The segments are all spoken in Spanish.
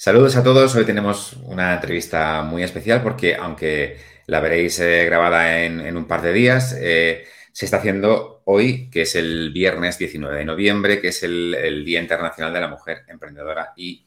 Saludos a todos. Hoy tenemos una entrevista muy especial porque, aunque la veréis eh, grabada en, un par de días, eh, se está haciendo hoy, que es el viernes 19 de noviembre, que es el, Día Internacional de la Mujer Emprendedora. Y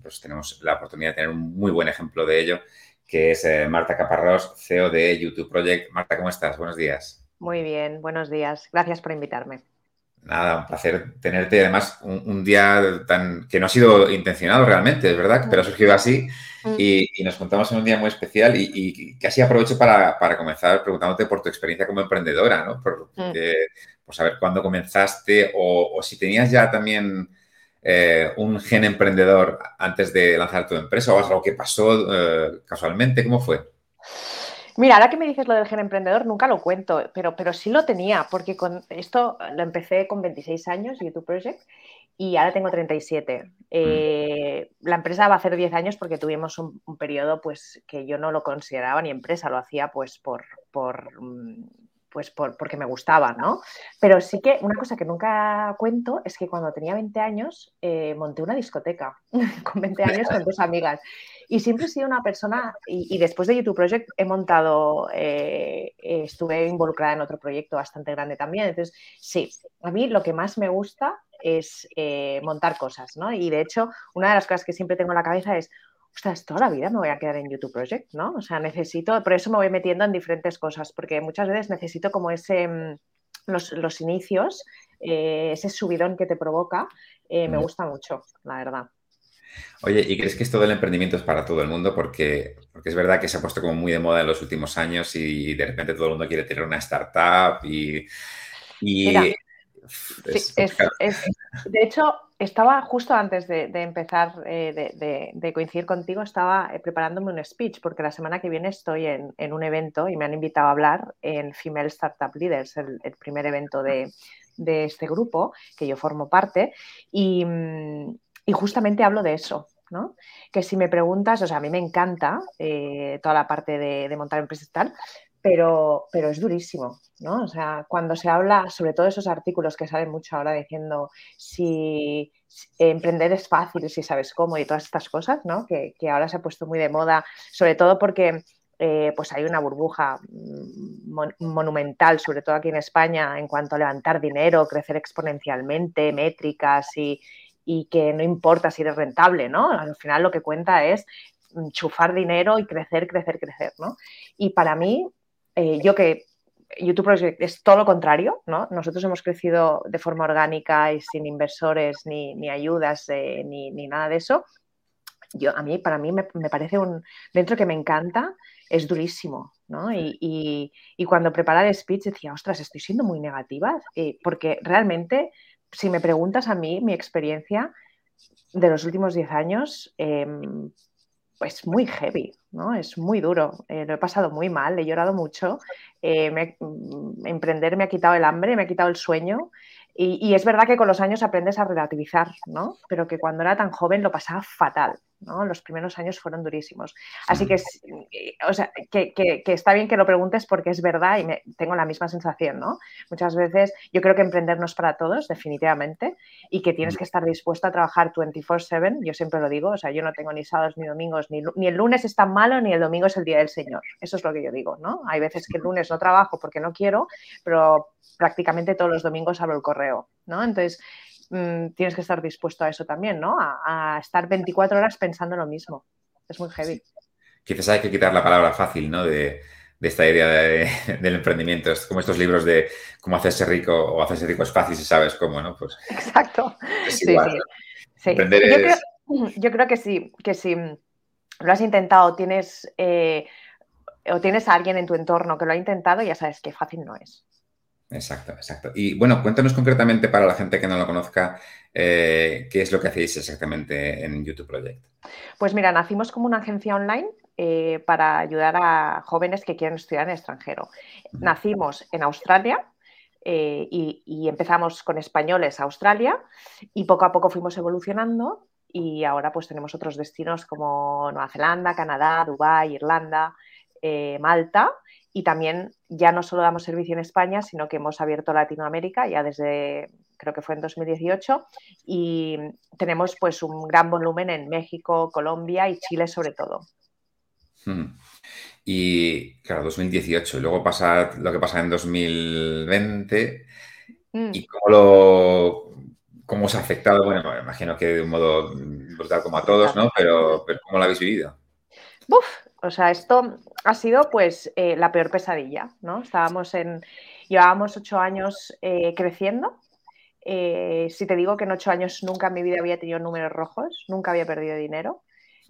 pues tenemos la oportunidad de tener un muy buen ejemplo de ello, que es eh, Marta Caparrós, CEO de YouTube Project. Marta, ¿cómo estás? Buenos días. Muy bien, buenos días. Gracias por invitarme. Nada, un placer tenerte. Además, un, día tan que no ha sido intencionado realmente, es verdad, pero ha surgido así. Y, nos contamos en un día muy especial y, casi aprovecho para, comenzar preguntándote por tu experiencia como emprendedora, ¿no? Por, mm. saber cuándo comenzaste o, si tenías ya también eh, un gen emprendedor antes de lanzar tu empresa o algo que pasó eh, casualmente. ¿Cómo fue? Mira, ahora que me dices lo del gen emprendedor, nunca lo cuento, pero, pero sí lo tenía, porque con esto lo empecé con 26 años, YouTube Project, y ahora tengo 37. Eh, la empresa va a hacer 10 años porque tuvimos un, periodo pues, que yo no lo consideraba ni empresa, lo hacía pues por, por pues porque me gustaba, ¿no? Pero sí que una cosa que nunca cuento es que cuando tenía 20 años eh, monté una discoteca con 20 años con dos amigas. Y siempre he sido una persona, y, después de YouTube Project he montado, eh, estuve involucrada en otro proyecto bastante grande también. Entonces, sí, a mí lo que más me gusta es eh, montar cosas, ¿no? Y de hecho, una de las cosas que siempre tengo en la cabeza es, ostras, toda la vida me voy a quedar en YouTube Project, ¿no? O sea, necesito, por eso me voy metiendo en diferentes cosas, porque muchas veces necesito como ese, mm, los, inicios, eh, ese subidón que te provoca, eh, me gusta mucho, la verdad. Oye, ¿y crees que esto del emprendimiento es para todo el mundo? Porque, porque es verdad que se ha puesto como muy de moda en los últimos años y de repente todo el mundo quiere tener una startup y... y de hecho, estaba justo antes de, empezar, eh, de, coincidir contigo, estaba eh, preparándome un speech porque la semana que viene estoy en, un evento y me han invitado a hablar en Female Startup Leaders, el, primer evento de, este grupo que yo formo parte y, mm, justamente hablo de eso. ¿no? Que si me preguntas, o sea, a mí me encanta eh, toda la parte de, montar empresas y tal, pero, pero es durísimo, ¿no? O sea, cuando se habla, sobre todo esos artículos que salen mucho ahora diciendo si, emprender es fácil, si sabes cómo y todas estas cosas, ¿no? Que, ahora se ha puesto muy de moda, sobre todo porque eh, pues hay una burbuja mm, monumental, sobre todo aquí en España, en cuanto a levantar dinero, crecer exponencialmente, métricas y, y que no importa si eres rentable, ¿no? Al final lo que cuenta es chufar dinero y crecer, crecer, crecer, ¿no? Y para mí, eh, yo que YouTube Project es todo lo contrario, ¿no? Nosotros hemos crecido de forma orgánica y sin inversores ni, ayudas eh, ni, nada de eso. Yo, a mí, para mí me, parece un, dentro que me encanta, es durísimo, ¿no? Y, cuando preparaba el speech decía, ostras, estoy siendo muy negativa, eh, porque realmente, si me preguntas a mí, mi experiencia de los últimos 10 años, em, es muy heavy, ¿no? Es muy duro. Eh, lo he pasado muy mal, he llorado mucho. Eh, mm, emprender me ha quitado el hambre, me ha quitado el sueño. Y, y, es verdad que con los años aprendes a relativizar, ¿no? Pero que cuando era tan joven lo pasaba fatal. Los primeros años fueron durísimos. Así que, eh, o sea, que, está bien que lo preguntes porque es verdad y me, tengo la misma sensación, ¿no? Muchas veces yo creo que emprender no es para todos, definitivamente, y que tienes que estar dispuesto a trabajar 24/7, yo siempre lo digo, o sea, yo no tengo ni sábados ni domingos, ni, ni el lunes es tan malo, ni el domingo es el día del Señor. Eso es lo que yo digo, ¿no? Hay veces que el lunes no trabajo porque no quiero, pero prácticamente todos los domingos abro el correo, ¿no? Entonces, Mm, tienes que estar dispuesto a eso también, ¿no? A, estar 24 horas pensando lo mismo. Es muy heavy. Quizás hay que quitar la palabra fácil, ¿no? De, esta idea del emprendimiento. Es como estos libros de cómo hacerse rico o hacerse rico es fácil si sabes cómo, ¿no? Pues Exacto. sí, sí. Yo, creo, que sí, que si lo has intentado, tienes eh, o tienes a alguien en tu entorno que lo ha intentado, ya sabes que fácil no es. Exacto, exacto. Y bueno, cuéntanos concretamente para la gente que no lo conozca, eh, qué es lo que hacéis exactamente en YouTube Project. Pues mira, nacimos como una agencia online eh, para ayudar a jóvenes que quieren estudiar en extranjero. Nacimos en Australia, eh, y, empezamos con españoles a Australia y poco a poco fuimos evolucionando y ahora pues tenemos otros destinos como Nueva Zelanda, Canadá, Dubái, Irlanda, Malta y también ya no solo damos servicio en España, sino que hemos abierto Latinoamérica ya desde creo que fue en 2018, y tenemos pues un gran volumen en México, Colombia y Chile sobre todo. Hmm. Y claro, 2018, y luego pasa lo que pasa en 2020 hmm. y cómo lo cómo os ha afectado, bueno, me imagino que de un modo brutal como a todos, ¿no? Pero, ¿cómo lo habéis vivido? Uf, o sea, esto ha sido pues eh, la peor pesadilla, ¿no? Estábamos en, llevábamos ocho años eh, creciendo. Eh, si te digo que en ocho años nunca en mi vida había tenido números rojos, nunca había perdido dinero.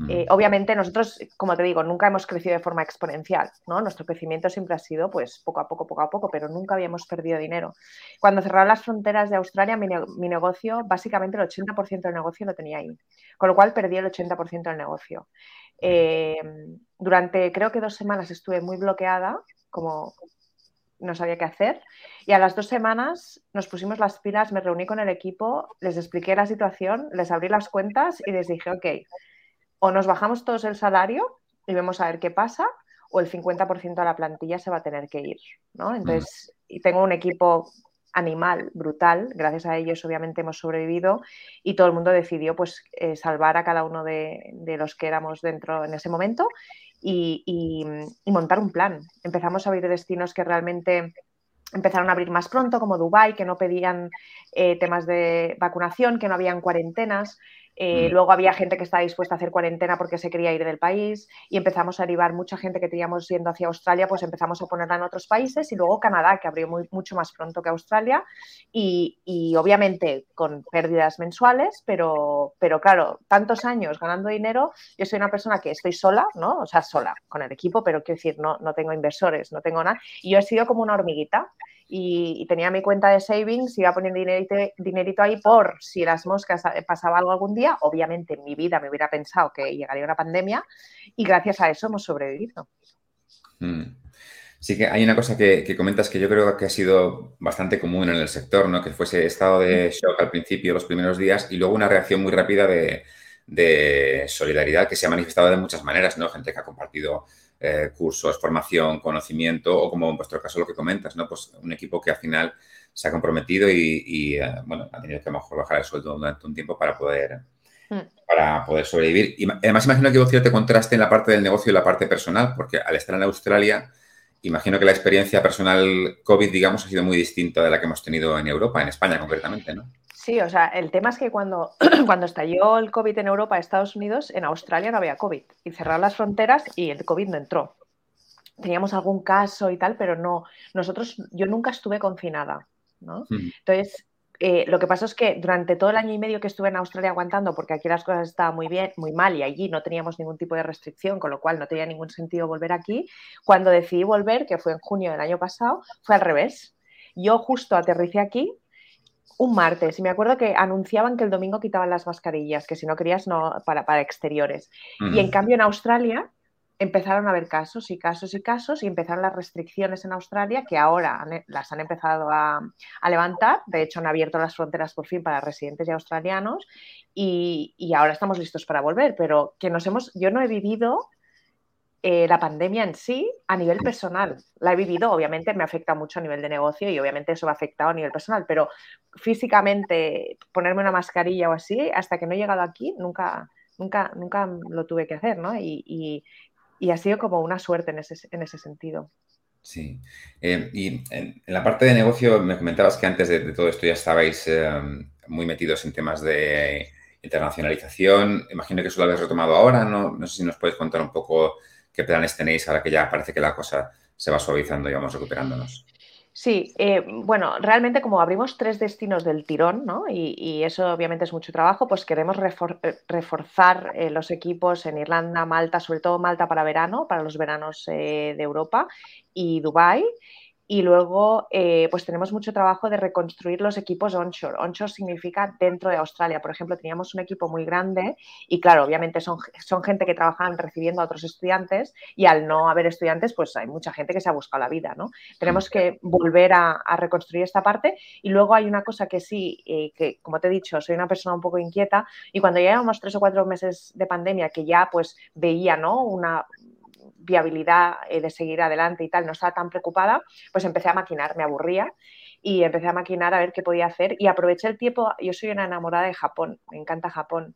Eh, obviamente nosotros, como te digo, nunca hemos crecido de forma exponencial, ¿no? Nuestro crecimiento siempre ha sido pues poco a poco, poco a poco, pero nunca habíamos perdido dinero. Cuando cerraron las fronteras de Australia, mi, negocio, básicamente el 80% del negocio lo tenía ahí, con lo cual perdí el 80% del negocio. Eh, durante creo que dos semanas estuve muy bloqueada, como no sabía qué hacer. Y a las dos semanas nos pusimos las pilas, me reuní con el equipo, les expliqué la situación, les abrí las cuentas y les dije, ok, o nos bajamos todos el salario y vemos a ver qué pasa, o el 50% de la plantilla se va a tener que ir, ¿no? Entonces, y tengo un equipo animal brutal, gracias a ellos obviamente hemos sobrevivido y todo el mundo decidió pues eh, salvar a cada uno de, los que éramos dentro en ese momento y, montar un plan. Empezamos a abrir destinos que realmente empezaron a abrir más pronto, como Dubái, que no pedían eh, temas de vacunación, que no habían cuarentenas. Eh, mm. Luego había gente que estaba dispuesta a hacer cuarentena porque se quería ir del país y empezamos a derivar mucha gente que teníamos yendo hacia Australia, pues empezamos a ponerla en otros países y luego Canadá, que abrió mucho más pronto que Australia y, obviamente con pérdidas mensuales, pero, pero claro, tantos años ganando dinero, yo soy una persona que estoy sola, ¿no? O sea, sola con el equipo, pero quiero decir, no, no tengo inversores, no tengo nada y yo he sido como una hormiguita y, tenía mi cuenta de savings, iba poniendo dinerito, dinerito, ahí por si las moscas eh, pasaba algo algún día. Obviamente en mi vida me hubiera pensado que llegaría una pandemia y gracias a eso hemos sobrevivido. Mm. Sí que hay una cosa que, comentas que yo creo que ha sido bastante común en el sector, ¿no? Que fuese estado de shock al principio, los primeros días, y luego una reacción muy rápida de, de solidaridad que se ha manifestado de muchas maneras, ¿no? Gente que ha compartido eh, cursos, formación, conocimiento o como en vuestro caso lo que comentas, ¿no? Pues un equipo que al final se ha comprometido y, eh, bueno, ha tenido que a lo mejor bajar el sueldo durante un tiempo para poder, mm. para poder sobrevivir. Y además imagino que hubo cierto contraste en la parte del negocio y la parte personal, porque al estar en Australia, imagino que la experiencia personal COVID, digamos, ha sido muy distinta de la que hemos tenido en Europa, en España concretamente, ¿no? Sí, o sea, el tema es que cuando, cuando estalló el COVID en Europa, Estados Unidos, en Australia no había COVID y cerraron las fronteras y el COVID no entró. Teníamos algún caso y tal, pero no, nosotros, yo nunca estuve confinada, ¿no? Entonces, eh, lo que pasó es que durante todo el año y medio que estuve en Australia aguantando, porque aquí las cosas estaban muy bien, muy mal y allí no teníamos ningún tipo de restricción, con lo cual no tenía ningún sentido volver aquí, cuando decidí volver, que fue en junio del año pasado, fue al revés. Yo justo aterricé aquí un martes y me acuerdo que anunciaban que el domingo quitaban las mascarillas, que si no querías no para, para exteriores. Y en cambio en Australia empezaron a haber casos y casos y casos y empezaron las restricciones en Australia que ahora las han empezado a, a, levantar. De hecho, han abierto las fronteras por fin para residentes y australianos y, y, ahora estamos listos para volver. Pero que nos hemos, yo no he vivido eh, la pandemia en sí a nivel personal. La he vivido, obviamente me afecta mucho a nivel de negocio y obviamente eso me ha afectado a nivel personal, pero físicamente ponerme una mascarilla o así, hasta que no he llegado aquí, nunca, nunca, nunca lo tuve que hacer, ¿no? Y, ha sido como una suerte en ese, en ese sentido. Sí. Eh, y en, la parte de negocio me comentabas que antes de, todo esto ya estabais eh, muy metidos en temas de internacionalización. Imagino que eso lo habéis retomado ahora, ¿no? No sé si nos puedes contar un poco qué planes tenéis ahora que ya parece que la cosa se va suavizando y vamos recuperándonos. Sí, eh, bueno, realmente como abrimos tres destinos del tirón, ¿no? Y, eso obviamente es mucho trabajo, pues queremos eh, reforzar eh, los equipos en Irlanda, Malta, sobre todo Malta para verano, para los veranos de Europa y Dubái. Y luego, eh, pues tenemos mucho trabajo de reconstruir los equipos onshore. Onshore significa dentro de Australia. Por ejemplo, teníamos un equipo muy grande y, claro, obviamente son, son gente que trabajan recibiendo a otros estudiantes y al no haber estudiantes, pues hay mucha gente que se ha buscado la vida, ¿no? Tenemos que volver a, reconstruir esta parte. Y luego hay una cosa que sí, eh, que como te he dicho, soy una persona un poco inquieta y cuando llevamos tres o cuatro meses de pandemia que ya pues veía, ¿no? Una, viabilidad eh, de seguir adelante y tal, no estaba tan preocupada, pues empecé a maquinar, me aburría y empecé a maquinar a ver qué podía hacer y aproveché el tiempo, yo soy una enamorada de Japón, me encanta Japón.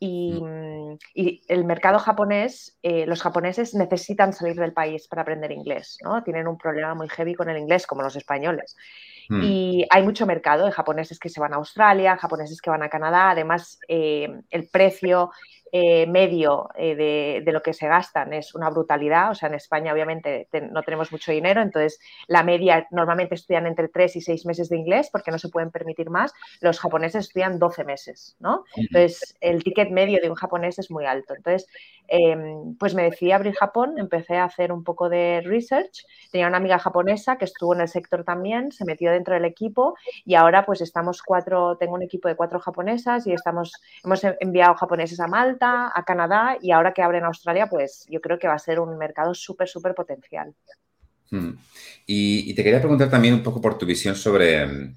Y, mm. y el mercado japonés, eh, los japoneses necesitan salir del país para aprender inglés, ¿no? Tienen un problema muy heavy con el inglés, como los españoles. Mm. Y hay mucho mercado de japoneses que se van a Australia, japoneses que van a Canadá. Además, eh, el precio eh, medio eh, de, lo que se gastan es una brutalidad. O sea, en España obviamente no tenemos mucho dinero, entonces la media normalmente estudian entre 3 y 6 meses de inglés porque no se pueden permitir más. Los japoneses estudian 12 meses, ¿no? Entonces el ticket medio de un japonés es muy alto. Entonces, em, pues me decidí abrir Japón, empecé a hacer un poco de research. Tenía una amiga japonesa que estuvo en el sector también, se metió dentro del equipo y ahora pues estamos cuatro, tengo un equipo de cuatro japonesas y estamos, hemos enviado japoneses a Malta a Canadá y ahora que abre en Australia, pues yo creo que va a ser un mercado súper, súper potencial. Hmm. Y, te quería preguntar también un poco por tu visión sobre,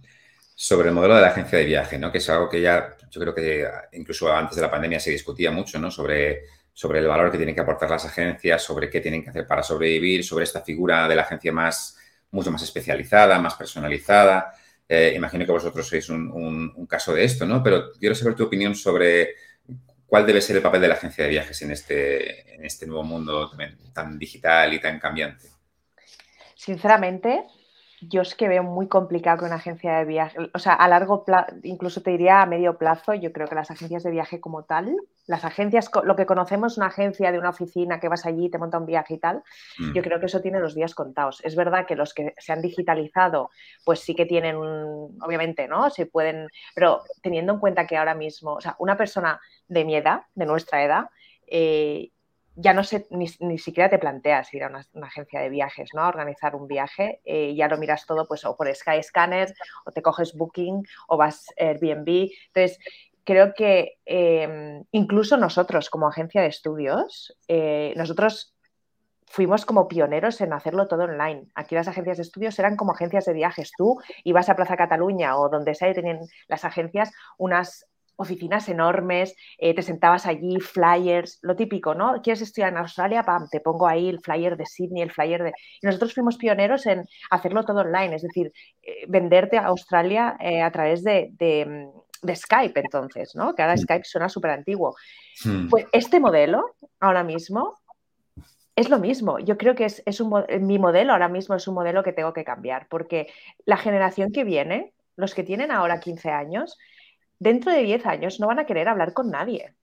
sobre el modelo de la agencia de viaje, ¿no? que es algo que ya yo creo que incluso antes de la pandemia se discutía mucho ¿no? sobre, sobre el valor que tienen que aportar las agencias, sobre qué tienen que hacer para sobrevivir, sobre esta figura de la agencia más, mucho más especializada, más personalizada. Eh, imagino que vosotros sois un, un, caso de esto, ¿no? Pero quiero saber tu opinión sobre ¿Cuál debe ser el papel de la agencia de viajes en este, en este nuevo mundo tan digital y tan cambiante? Sinceramente, yo es que veo muy complicado que una agencia de viaje, o sea, a largo plazo, incluso te diría a medio plazo, yo creo que las agencias de viaje como tal, las agencias, lo que conocemos una agencia de una oficina que vas allí, te monta un viaje y tal, mm. yo creo que eso tiene los días contados. Es verdad que los que se han digitalizado, pues sí que tienen, obviamente, ¿no? Se pueden, pero teniendo en cuenta que ahora mismo, o sea, una persona de mi edad, de nuestra edad, eh, ya no sé, ni, siquiera te planteas ir a una, agencia de viajes, ¿no? A organizar un viaje, eh, ya lo miras todo pues o por Skyscanner o te coges Booking o vas Airbnb. Entonces, creo que em, incluso nosotros como agencia de estudios, eh, nosotros fuimos como pioneros en hacerlo todo online. Aquí las agencias de estudios eran como agencias de viajes. Tú ibas a Plaza Cataluña o donde sea y tenían las agencias unas oficinas enormes, eh, te sentabas allí, flyers, lo típico, ¿no? ¿Quieres estudiar en Australia? Pam, te pongo ahí el flyer de Sydney, el flyer de... Y nosotros fuimos pioneros en hacerlo todo online, es decir, eh, venderte a Australia eh, a través de, Skype entonces, ¿no? Que ahora mm. Skype suena súper antiguo. Hmm. Pues este modelo, ahora mismo, es lo mismo. Yo creo que es, es un, mi modelo ahora mismo es un modelo que tengo que cambiar, porque la generación que viene, los que tienen ahora 15 años, dentro de 10 años no van a querer hablar con nadie.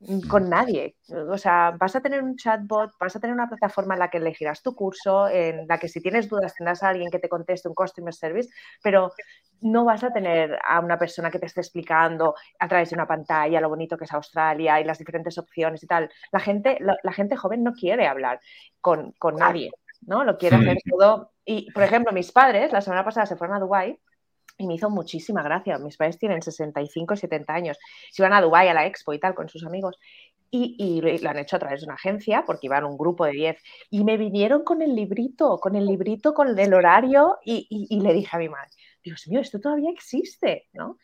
Mm, con nadie. O sea, vas a tener un chatbot, vas a tener una plataforma en la que elegirás tu curso, en la que si tienes dudas tendrás a alguien que te conteste un customer service, pero no vas a tener a una persona que te esté explicando a través de una pantalla lo bonito que es Australia y las diferentes opciones y tal. La gente, la, gente joven no quiere hablar con, con nadie, ¿no? Lo quiere hacer todo. Y, por ejemplo, mis padres la semana pasada se fueron a Dubái y me hizo muchísima gracia. Mis padres tienen 65, 70 años. Se iban a Dubái a la expo y tal con sus amigos. Y, lo han hecho a través de una agencia porque iban un grupo de 10. Y me vinieron con el librito, con el librito, con el horario y, le dije a mi madre, Dios mío, esto todavía existe, ¿no?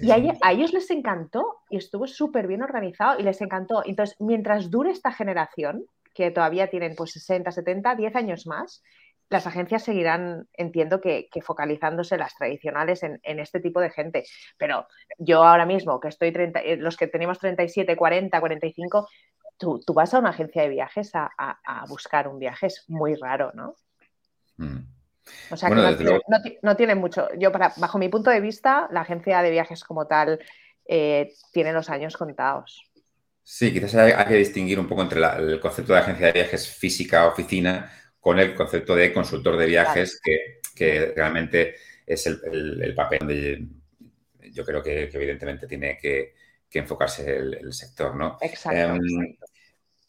y a, a, ellos les encantó y estuvo súper bien organizado y les encantó. Entonces, mientras dure esta generación, que todavía tienen pues 60, 70, 10 años más, las agencias seguirán, entiendo que, focalizándose las tradicionales en, este tipo de gente. Pero yo ahora mismo, que estoy 30, eh, los que tenemos 37, 40, 45, tú, tú vas a una agencia de viajes a, buscar un viaje, es muy raro, ¿no? Mm. O sea que no, tiene, mucho. Yo, para, bajo mi punto de vista, la agencia de viajes como tal eh, tiene los años contados. Sí, quizás hay, que distinguir un poco entre el concepto de agencia de viajes física, oficina, con el concepto de consultor de viajes, que, realmente es el, papel donde yo creo que, evidentemente tiene que, enfocarse el, sector, ¿no? Exacto. Em,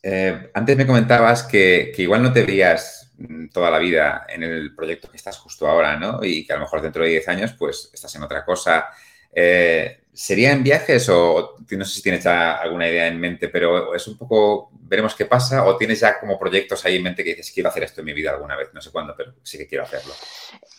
eh, antes me comentabas que, igual no te veías mm, toda la vida en el proyecto que estás justo ahora, ¿no? Y que a lo mejor dentro de 10 años, pues, estás en otra cosa. Eh, ¿Sería en viajes o no sé si tienes ya alguna idea en mente, pero es un poco, veremos qué pasa o tienes ya como proyectos ahí en mente que dices, quiero hacer esto en mi vida alguna vez, no sé cuándo, pero sí que quiero hacerlo?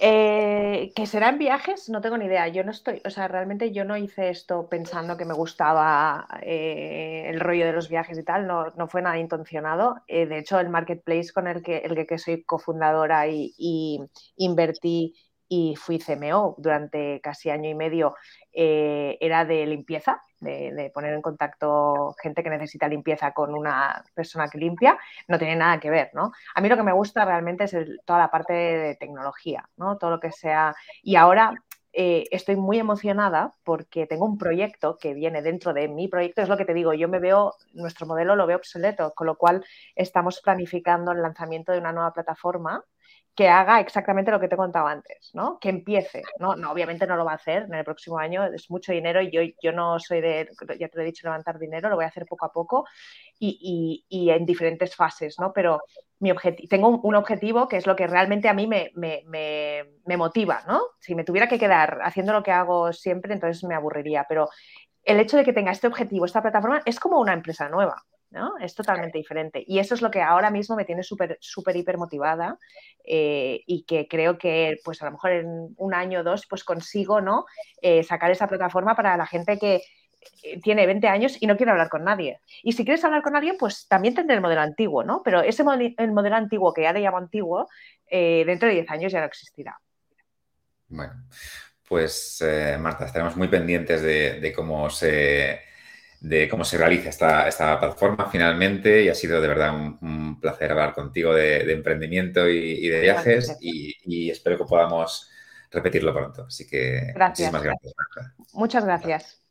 Eh, que será en viajes, no tengo ni idea. Yo no estoy, o sea, realmente yo no hice esto pensando que me gustaba eh, el rollo de los viajes y tal, no, no fue nada intencionado. de hecho, el marketplace con el que, el que soy cofundadora y, y invertí y fui CMO durante casi año y medio. Eh, era de limpieza, de, poner en contacto gente que necesita limpieza con una persona que limpia, no tiene nada que ver, ¿no? A mí lo que me gusta realmente es toda la parte de, tecnología, ¿no? Todo lo que sea... Y ahora eh, estoy muy emocionada porque tengo un proyecto que viene dentro de mi proyecto, es lo que te digo, yo me veo, nuestro modelo lo veo obsoleto, con lo cual estamos planificando el lanzamiento de una nueva plataforma que haga exactamente lo que te he contado antes, ¿no? Que empiece, ¿no? no obviamente no lo va a hacer en el próximo año, es mucho dinero y yo, yo no soy de, ya te lo he dicho, levantar dinero, lo voy a hacer poco a poco y, y, en diferentes fases, ¿no? Pero mi tengo un, objetivo que es lo que realmente a mí me, me, me, me motiva, ¿no? Si me tuviera que quedar haciendo lo que hago siempre, entonces me aburriría, pero el hecho de que tenga este objetivo, esta plataforma, es como una empresa nueva. Es totalmente diferente. Y eso es lo que ahora mismo me tiene súper, súper, hiper motivada eh, y que creo que, pues a lo mejor en un año o dos, pues consigo, ¿no? Eh, sacar esa plataforma para la gente que eh, tiene 20 años y no quiere hablar con nadie. Y si quieres hablar con alguien, pues también tendré el modelo antiguo, ¿no? Pero ese modelo, el modelo antiguo, que ya le llamo antiguo, dentro de 10 años ya no existirá. Bueno, pues Marta, estaremos muy pendientes de cómo se de cómo se realiza esta, esta, plataforma finalmente y ha sido de verdad un, placer hablar contigo de, emprendimiento y, de viajes y, espero que podamos repetirlo pronto. Así que muchísimas gracias. Muchas gracias.